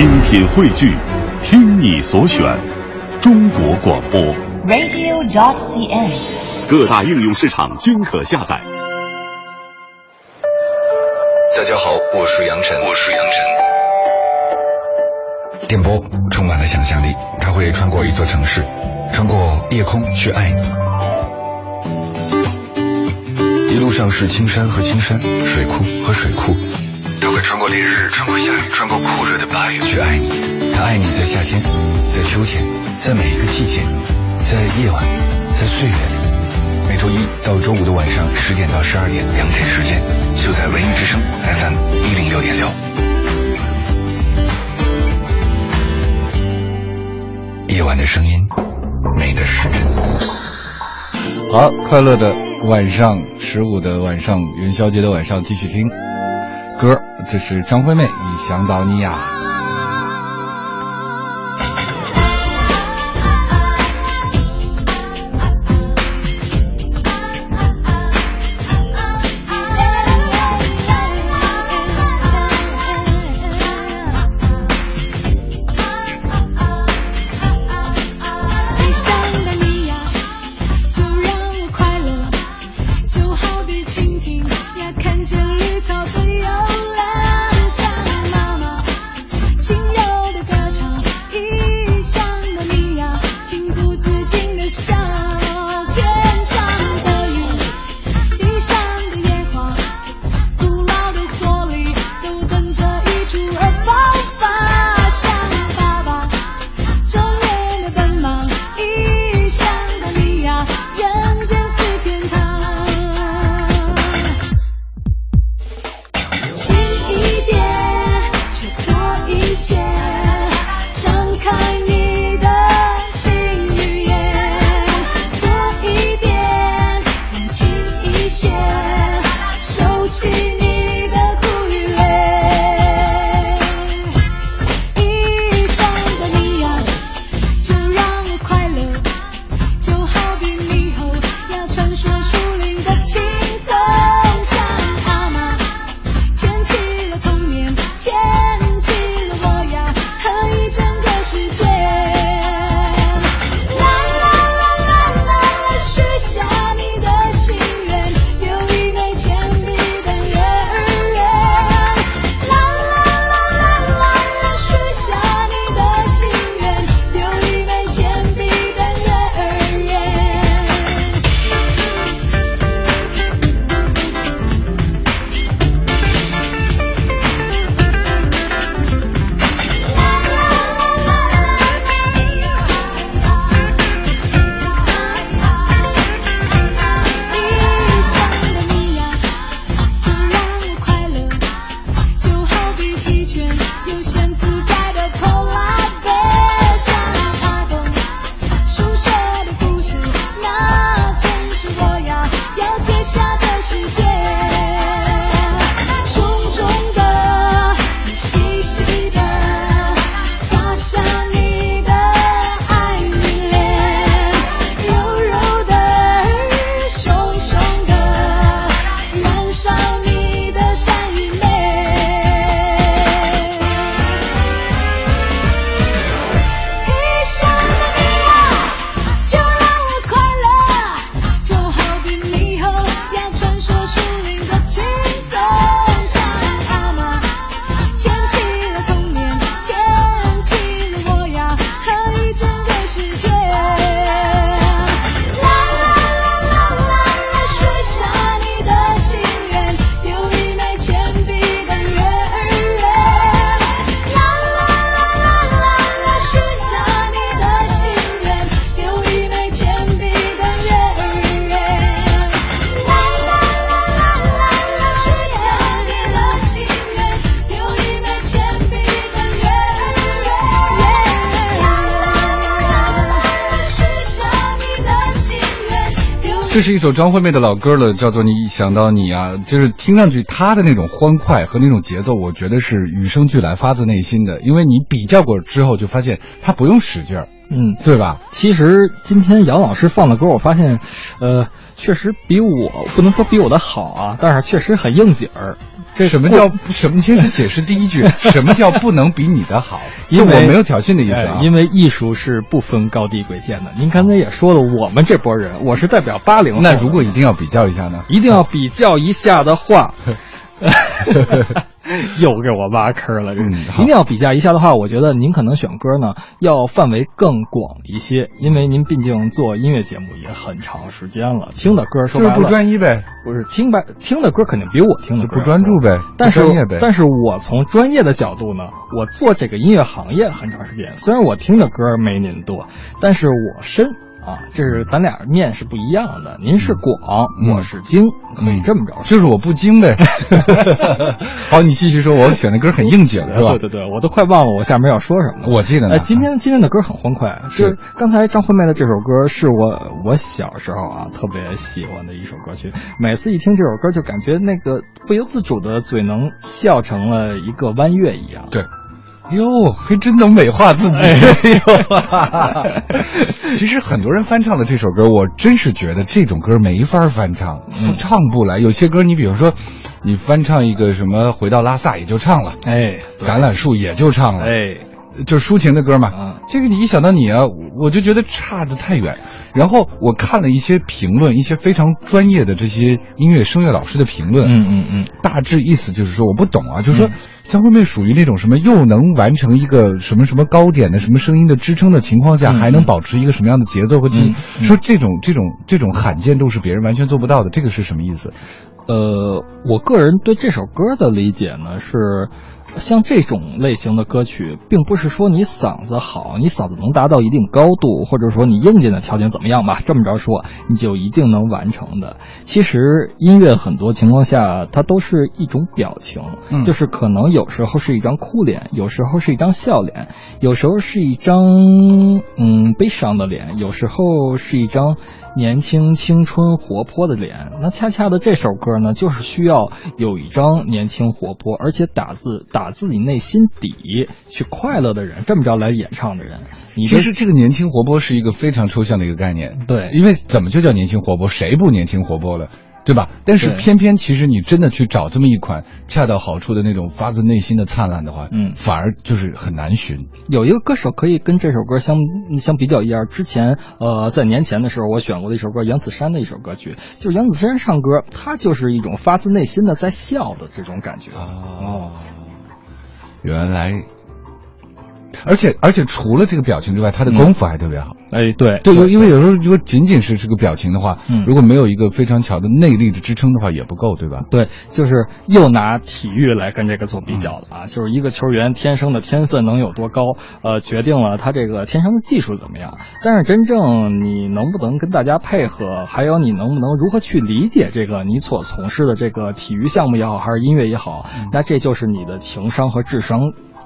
精品汇聚，听你所选，中国广播。radio.dot.cn，。各大应用市场均可下载。大家好，我是杨晨，我是杨晨。电波充满了想象力，它会穿过一座城市，穿过夜空去爱你。一路上是青山和青山，水库和水库。会穿过烈日，穿过下雨，穿过酷热的八月去爱你。他爱你在夏天，在秋天，在每一个季节，在夜晚，在岁月里。每周一到周五的晚上十点到十二点，两点时间，就在文艺之声 FM 一零六点六。夜晚的声音，美的时针。好，快乐的晚上，十五的晚上，元宵节的晚上，继续听歌。这是张惠妹，一想到你呀、这是一首张惠妹的老歌了，叫做《你一想到你啊》，就是听上去她的那种欢快和那种节奏，我觉得是与生俱来、发自内心的。因为你比较过之后，就发现她不用使劲儿，嗯，对吧？其实今天杨老师放的歌，我发现，呃，确实比我不能说比我的好啊，但是确实很应景儿。这什么叫什么？你先解释第一句，什么叫不能比你的好？因为我没有挑衅的意思啊哎。因为艺术是不分高低贵贱的。您刚才也说了，我们这波人，我是代表八零后。那如果一定要比较一下呢？一定要比较一下的话，又给我挖坑了。这一定要比较一下的话，我觉得您可能选歌呢要范围更广一些，因为您毕竟做音乐节目也很长时间了，听的歌说白了是不专一呗，不是听白听的歌肯定比我听的歌不专注呗，但是。但是我从专业的角度呢，我做这个音乐行业很长时间，虽然我听的歌没您多，但是我深啊，这是咱俩面是不一样的。您是广，嗯我是精，可以这么着说。就是我不精呗。好，你继续说，我选的歌很应景，是吧？对对对，我都快忘了我下面要说什么了。我记得呢。哎，今天今天的歌很欢快，是刚才张惠妹的这首歌是我我小时候啊特别喜欢的一首歌曲，每次一听这首歌就感觉那个不由自主的嘴能笑成了一个弯月一样。对。哟，还真能美化自己。哎呦，其实很多人翻唱的这首歌，我真是觉得这种歌没法翻唱，嗯唱不来。有些歌，你比如说，你翻唱一个什么《回到拉萨》也就唱了，哎，橄榄树也就唱了，哎，就是抒情的歌嘛。嗯这个你一想到你啊，我就觉得差的太远。然后我看了一些评论，一些非常专业的这些音乐声乐老师的评论，嗯嗯嗯，大致意思就是说我不懂啊，就是说嗯。张惠妹属于那种什么又能完成一个什么什么高点的什么声音的支撑的情况下，嗯还能保持一个什么样的节奏和记忆嗯，嗯。说这种这种这种罕见度是别人完全做不到的，这个是什么意思？呃，我个人对这首歌的理解呢是，像这种类型的歌曲，并不是说你嗓子好，你嗓子能达到一定高度，或者说你硬件的条件怎么样吧，这么着说，你就一定能完成的。其实音乐很多情况下，它都是一种表情，嗯就是可能有时候是一张哭脸，有时候是一张笑脸，有时候是一张嗯悲伤的脸，有时候是一张年轻、青春、活泼的脸。那恰恰的这首歌呢，就是需要有一张年轻、活泼，而且打字打自己内心底去快乐的人，这么着来演唱的人。你其实这个年轻活泼是一个非常抽象的一个概念，对因为怎么就叫年轻活泼？谁不年轻活泼了？对吧？但是偏偏其实你真的去找这么一款恰到好处的那种发自内心的灿烂的话，嗯反而就是很难寻。有一个歌手可以跟这首歌相相比较一样。之前呃，在年前的时候，我选过的一首歌，杨子姗的一首歌曲，就是杨子姗唱歌，她就是一种发自内心的在笑的这种感觉。哦，原来，而且而且除了这个表情之外，他的功夫还特别好。哎，对对，因为有时候如果仅仅是这个表情的话，嗯如果没有一个非常强的内力的支撑的话，也不够，对吧？对，就是又拿体育来跟这个做比较了啊，就是一个球员天生的天分能有多高，呃，决定了他这个天生的技术怎么样。但是真正你能不能跟大家配合，还有你能不能如何去理解这个你所从事的这个体育项目也好，还是音乐也好，那这就是你的情商和智商。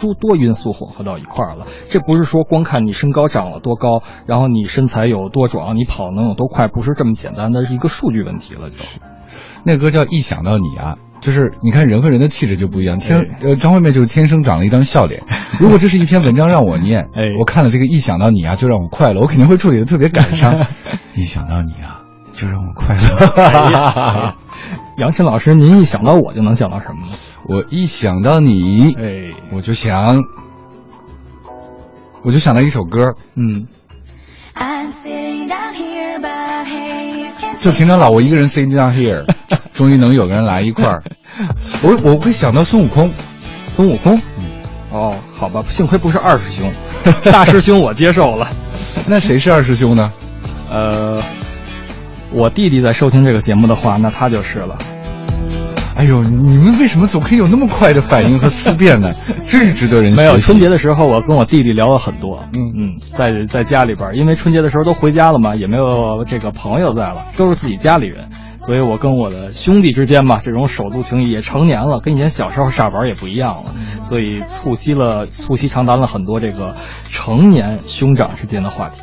诸多因素混合到一块儿了，这不是说光看你身高长了多高，然后你身材有多壮，你跑能有多快，不是这么简单的一个数据问题了就。那歌叫《一想到你》啊，就是你看人和人的气质就不一样。天，呃，张惠妹就是天生长了一张笑脸。如果这是一篇文章让我念，哎我看了这个《一想到你》啊，就让我快乐，我肯定会处理的特别感伤。一想到你啊，就让我快乐。杨晨老师，您一想到我就能想到什么呢？我一想到你，哎，我就想，我就想到一首歌，嗯就平常老我一个人 sitting down here，终于能有个人来一块儿。我我会想到孙悟空，孙悟空。哦，好吧，幸亏不是二师兄，大师兄我接受了。那谁是二师兄呢？呃，我弟弟在收听这个节目的话，那他就是了。哎呦，你们为什么总可以有那么快的反应和思辨呢？真是值得人没有春节的时候，我跟我弟弟聊了很多。嗯嗯，在在家里边，因为春节的时候都回家了嘛，也没有这个朋友在了，都是自己家里人，所以我跟我的兄弟之间嘛，这种手足情谊也成年了，跟以前小时候傻玩也不一样了，所以促膝了促膝长谈了很多这个成年兄长之间的话题。